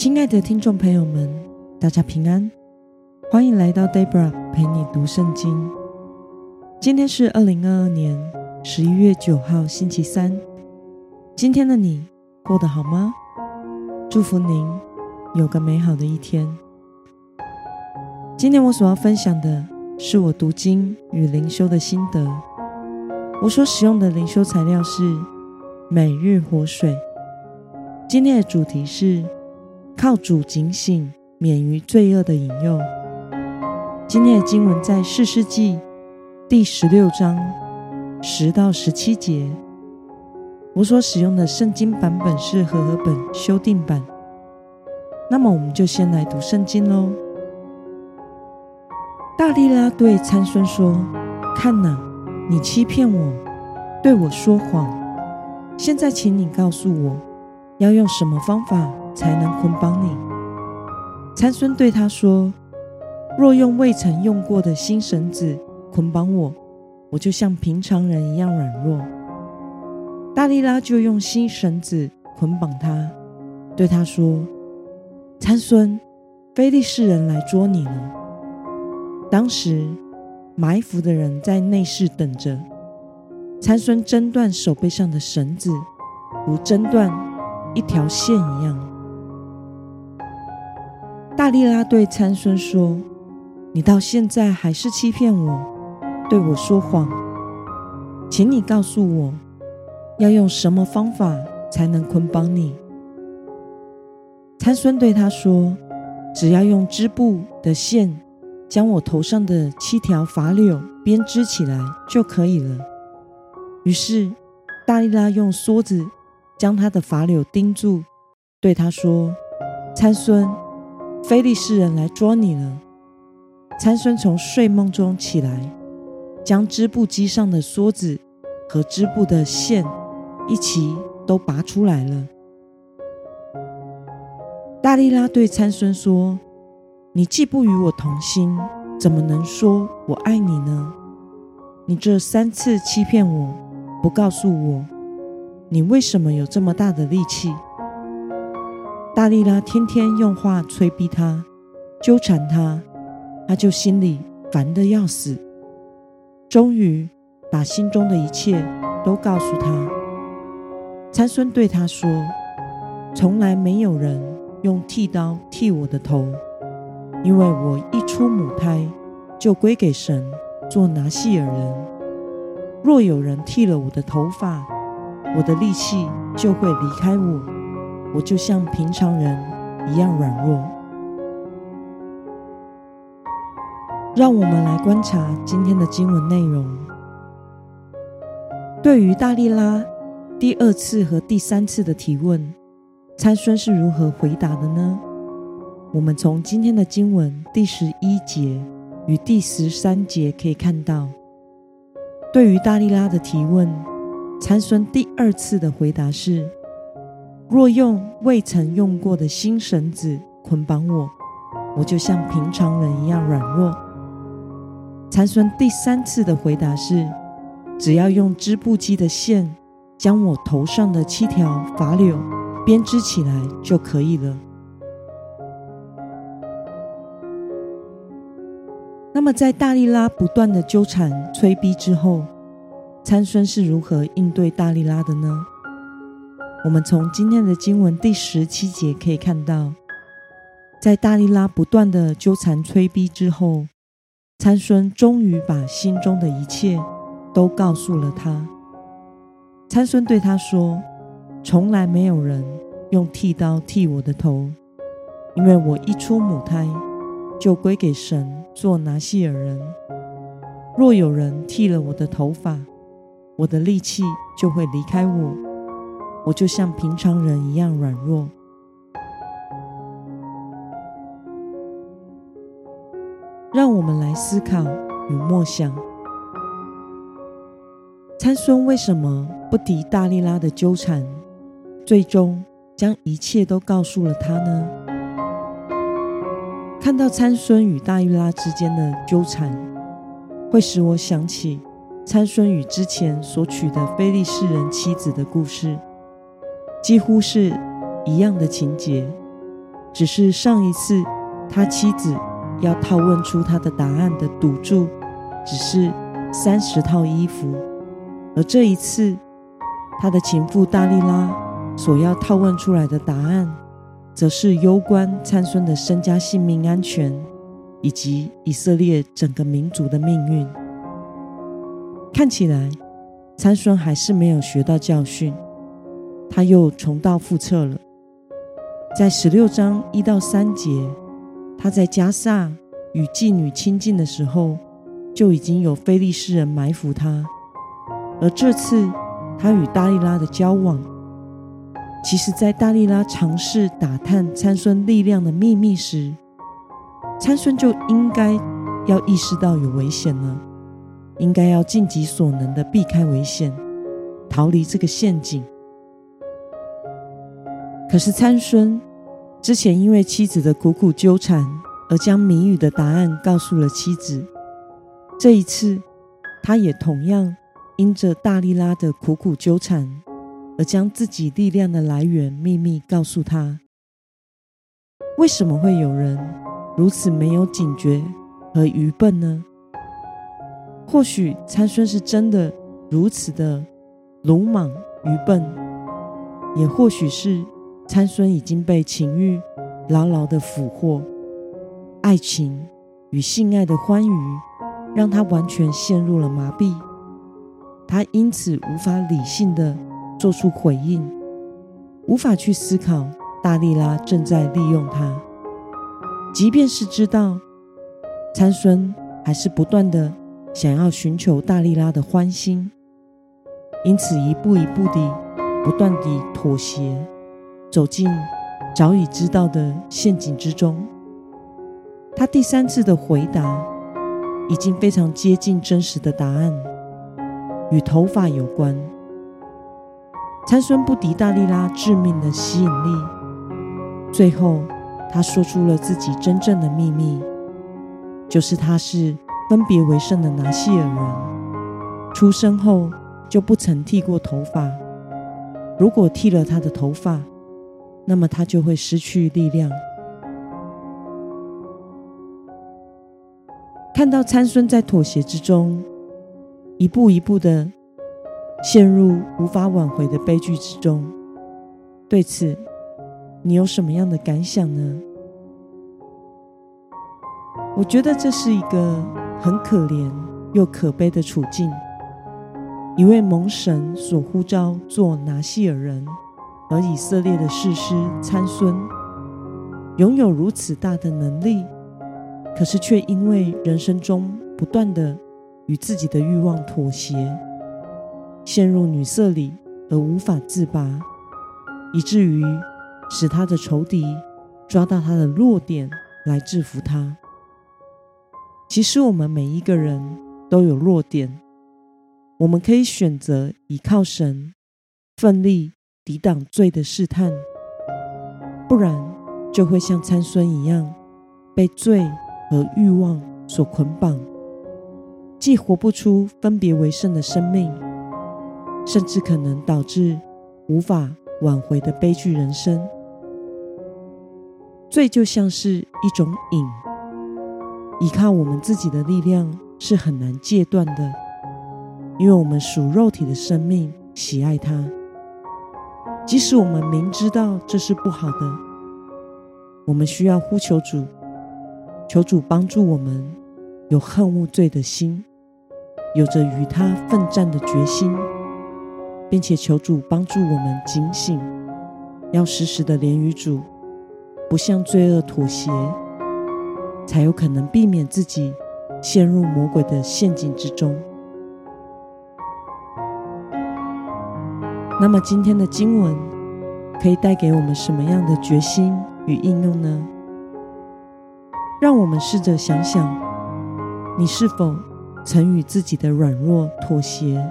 亲爱的听众朋友们，大家平安，欢迎来到 Debra 陪你读圣经。今天是二零二二年十一月九号，星期三。今天的你过得好吗？祝福您有个美好的一天。今天我所要分享的是我读经与灵修的心得。我所使用的灵修材料是每日活水。今天的主题是。靠主警醒，免于罪恶的引诱。今天的经文在士师记第十六章十到十七节。我所使用的圣经版本是和合本修订版。那么，我们就先来读圣经喽。大力拉对参孙说：“看哪，你欺骗我，对我说谎。现在，请你告诉我，要用什么方法？”才能捆绑你。参孙对他说：“若用未曾用过的新绳子捆绑我，我就像平常人一样软弱。”大利拉就用新绳子捆绑他，对他说：“参孙，非利士人来捉你了。”当时埋伏的人在内室等着。参孙挣断手背上的绳子，如挣断一条线一样。大利拉对参孙说：“你到现在还是欺骗我，对我说谎。请你告诉我，要用什么方法才能捆绑你？”参孙对他说：“只要用织布的线将我头上的七条发綹编织起来就可以了。”于是大利拉用梭子将他的发綹钉住，对他说：“参孙。”非利士人来捉你了。参孙从睡梦中起来，将织布机上的梭子和织布的线一起都拔出来了。大利拉对参孙说：“你既不与我同心，怎么能说我爱你呢？你这三次欺骗我，不告诉我，你为什么有这么大的力气？”大利拉天天用话催逼他，纠缠他，他就心里烦得要死。终于把心中的一切都告诉他。参孙对他说：“从来没有人用剃刀剃我的头，因为我一出母胎就归给神做拿细耳人。若有人剃了我的头发，我的力气就会离开我。”我就像平常人一样软弱。让我们来观察今天的经文内容。对于大利拉第二次和第三次的提问，参孙是如何回答的呢？我们从今天的经文第十一节与第十三节可以看到，对于大利拉的提问，参孙第二次的回答是。若用未曾用过的新绳子捆绑我，我就像平常人一样软弱。参孙第三次的回答是：只要用织布机的线将我头上的七条发綹编织起来就可以了。那么，在大力拉不断的纠缠催逼之后，参孙是如何应对大力拉的呢？我们从今天的经文第十七节可以看到，在大利拉不断的纠缠催逼之后，参孙终于把心中的一切都告诉了他。参孙对他说：“从来没有人用剃刀剃我的头，因为我一出母胎就归给神做拿细耳人。若有人剃了我的头发，我的力气就会离开我。”我就像平常人一样软弱。让我们来思考与默想：参孙为什么不敌大利拉的纠缠，最终将一切都告诉了他呢？看到参孙与大利拉之间的纠缠，会使我想起参孙与之前所娶的非利士人妻子的故事。几乎是一样的情节，只是上一次他妻子要套问出他的答案的赌注，只是三十套衣服，而这一次他的情妇大利拉所要套问出来的答案，则是攸关参孙的身家性命安全，以及以色列整个民族的命运。看起来参孙还是没有学到教训。他又重蹈覆辙了。在十六章一到三节，他在加萨与妓女亲近的时候，就已经有非利士人埋伏他。而这次他与大利拉的交往，其实，在大利拉尝试打探参孙力量的秘密时，参孙就应该要意识到有危险了，应该要尽己所能的避开危险，逃离这个陷阱。可是参孙之前因为妻子的苦苦纠缠，而将谜语的答案告诉了妻子。这一次，他也同样因着大力拉的苦苦纠缠，而将自己力量的来源秘密告诉他。为什么会有人如此没有警觉和愚笨呢？或许参孙是真的如此的鲁莽愚笨，也或许是。参孙已经被情欲牢牢的俘获，爱情与性爱的欢愉让他完全陷入了麻痹，他因此无法理性的做出回应，无法去思考大力拉正在利用他，即便是知道参孙还是不断的想要寻求大力拉的欢心，因此一步一步地不断地妥协。走进早已知道的陷阱之中，他第三次的回答已经非常接近真实的答案，与头发有关。参孙不敌大利拉致命的吸引力，最后他说出了自己真正的秘密，就是他是分别为圣的拿细耳人，出生后就不曾剃过头发，如果剃了他的头发，那么他就会失去力量。看到参孙在妥协之中，一步一步的陷入无法挽回的悲剧之中，对此你有什么样的感想呢？我觉得这是一个很可怜又可悲的处境。一位蒙神所呼召做拿细耳人。而以色列的士师参孙拥有如此大的能力，可是却因为人生中不断的与自己的欲望妥协，陷入女色里而无法自拔，以至于使他的仇敌抓到他的弱点来制服他。其实我们每一个人都有弱点，我们可以选择依靠神，奋力。抵挡罪的试探，不然就会像参孙一样，被罪和欲望所捆绑，既活不出分别为圣的生命，甚至可能导致无法挽回的悲剧人生。罪就像是一种瘾，依靠我们自己的力量是很难戒断的，因为我们属肉体的生命喜爱它。即使我们明知道这是不好的，我们需要呼求主，求主帮助我们有恨恶罪的心，有着与他奋战的决心，并且求主帮助我们警醒，要时时的连于主，不向罪恶妥协，才有可能避免自己陷入魔鬼的陷阱之中。那么今天的经文可以带给我们什么样的决心与应用呢？让我们试着想想，你是否曾与自己的软弱妥协，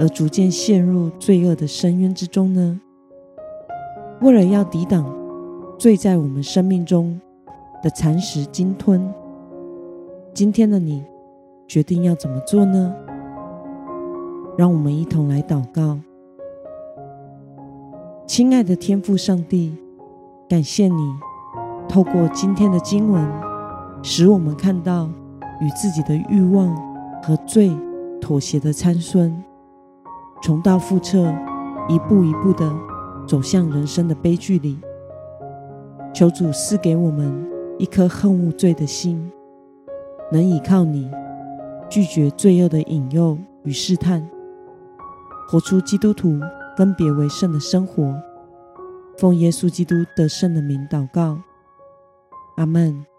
而逐渐陷入罪恶的深渊之中呢？为了要抵挡罪在我们生命中的蚕食鲸吞，今天的你决定要怎么做呢？让我们一同来祷告。亲爱的天父上帝，感谢你透过今天的经文，使我们看到与自己的欲望和罪妥协的参孙，重蹈覆辙，一步一步的走向人生的悲剧里。求主赐给我们一颗恨恶罪的心，能倚靠你，拒绝罪恶的引诱与试探，活出基督徒分别为圣的生活。奉耶稣基督得胜的名祷告，阿门。